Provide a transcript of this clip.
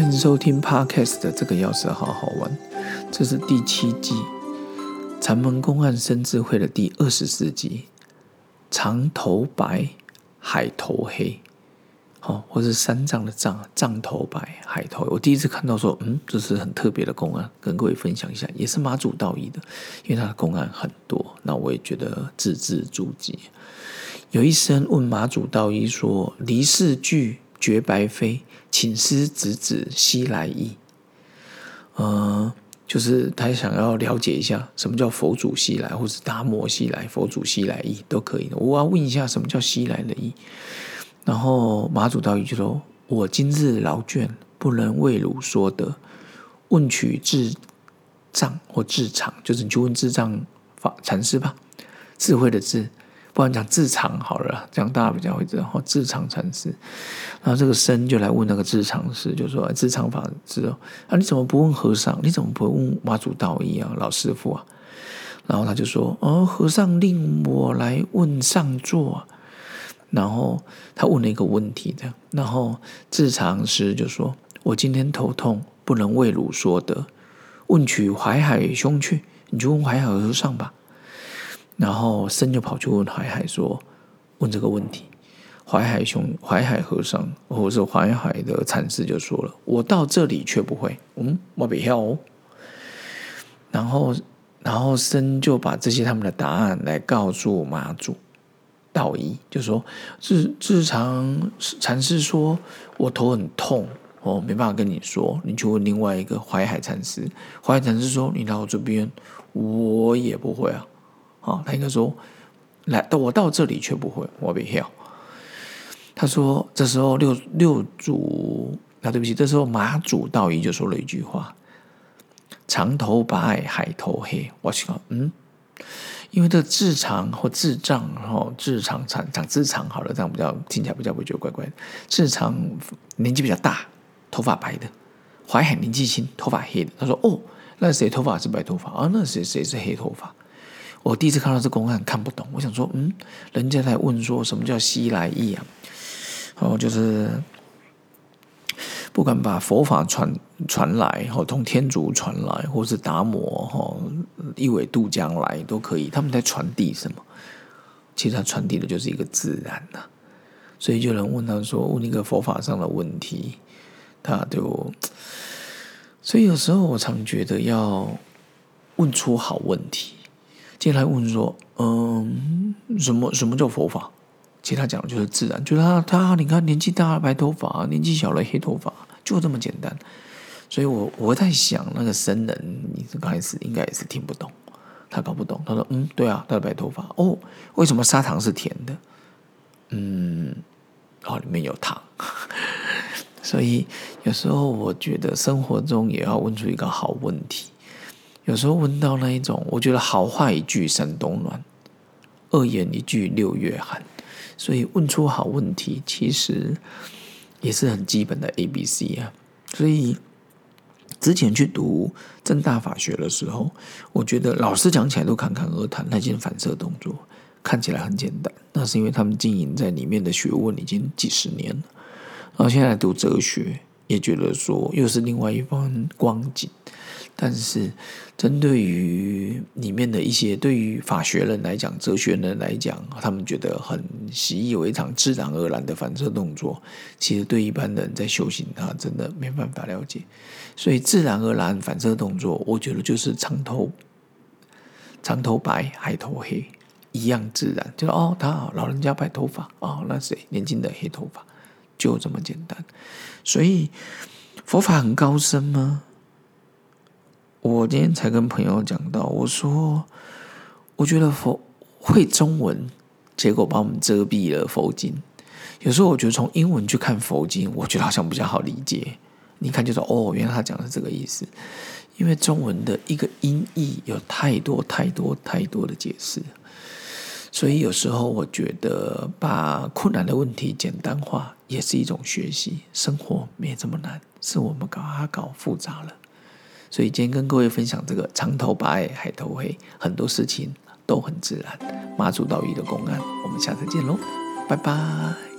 欢迎收听 Podcast 的这个钥匙好好玩，这是第七季禅门公案生智慧的第二十四集，长头白，海头黑，哦，或是三藏的藏，藏头白，海头。我第一次看到说，嗯，这是很特别的公案，跟各位分享一下，也是马祖道义的，因为他的公案很多，那我也觉得字字珠玑。有一生问马祖道义说：“离世句绝白飞。”请师子子西来意，呃，就是他想要了解一下什么叫佛祖西来，或是达摩西来，佛祖西来意都可以的。我要问一下什么叫西来的意。然后马祖道一就说：“我今日劳倦，不能为汝说得。问取智障或智常，就是你去问智障法禅师吧，智慧的智。”不然讲智常好了，这样大家比较会知道。智常禅师，然后这个僧就来问那个智常师，就说：“智常法师啊，你怎么不问和尚？你怎么不问马祖道一啊，老师傅啊？”然后他就说：“哦，和尚令我来问上座。”然后他问了一个问题这样，然后智常师就说：“我今天头痛，不能为汝说的，问取淮海兄去，你就问淮海和尚吧。”然后僧就跑去问淮海说：“问这个问题。”淮海兄、淮海和尚或者是淮海的禅师就说了：“我到这里却不会，嗯，我不要哦。”然后，然后僧就把这些他们的答案来告诉马祖道一，就说：“智智常禅师说我头很痛，哦，没办法跟你说，你去问另外一个淮海禅师。淮海禅师说：你来我这边，我也不会啊。”啊，他应该说，来到我到这里却不会，我被跳。他说，这时候六六祖，啊，对不起，这时候马祖道义就说了一句话：“长头白，海头黑。”我想，嗯，因为这智长或智障，然后智长长长智长，好了，这样比较听起来比较不觉得怪怪的。智长年纪比较大，头发白的；淮海年纪轻，头发黑的。他说：“哦，那谁头发是白头发？啊，那谁谁是黑头发？”我第一次看到这公案，看不懂。我想说，嗯，人家在问说什么叫西来意啊？哦，就是不管把佛法传传来，或从天竺传来，或是达摩哈一苇渡江来都可以。他们在传递什么？其实他传递的就是一个自然呐。所以就能问他说，问一个佛法上的问题，他就。所以有时候我常觉得要问出好问题。进来问说：“嗯，什么什么叫佛法？”其实他讲的就是自然，就是他他你看年纪大了白头发，年纪小了黑头发，就这么简单。所以我我在想，那个僧人，你刚开始应该也是听不懂，他搞不懂。他说：“嗯，对啊，他的白头发哦，为什么砂糖是甜的？嗯，哦，里面有糖。所以有时候我觉得生活中也要问出一个好问题。”有时候闻到那一种，我觉得好话一句三冬暖，恶言一句六月寒，所以问出好问题，其实也是很基本的 A B C 啊。所以之前去读正大法学的时候，我觉得老师讲起来都侃侃而谈，那件反射动作看起来很简单，那是因为他们经营在里面的学问已经几十年了。然后现在读哲学，也觉得说又是另外一番光景。但是，针对于里面的一些，对于法学人来讲、哲学人来讲，他们觉得很习以为常、自然而然的反射动作，其实对一般人在修行，他真的没办法了解。所以，自然而然反射动作，我觉得就是长头长头白、海头黑一样自然，就哦，他老人家白头发，哦，那谁年轻的黑头发，就这么简单。所以，佛法很高深吗？我今天才跟朋友讲到，我说，我觉得佛会中文，结果把我们遮蔽了佛经。有时候我觉得从英文去看佛经，我觉得好像比较好理解。你看，就说哦，原来他讲的是这个意思。因为中文的一个音译有太多太多太多的解释，所以有时候我觉得把困难的问题简单化也是一种学习。生活没这么难，是我们搞它搞复杂了。所以今天跟各位分享这个长头白海头黑，很多事情都很自然。妈祖道义的公案，我们下次见喽，拜拜。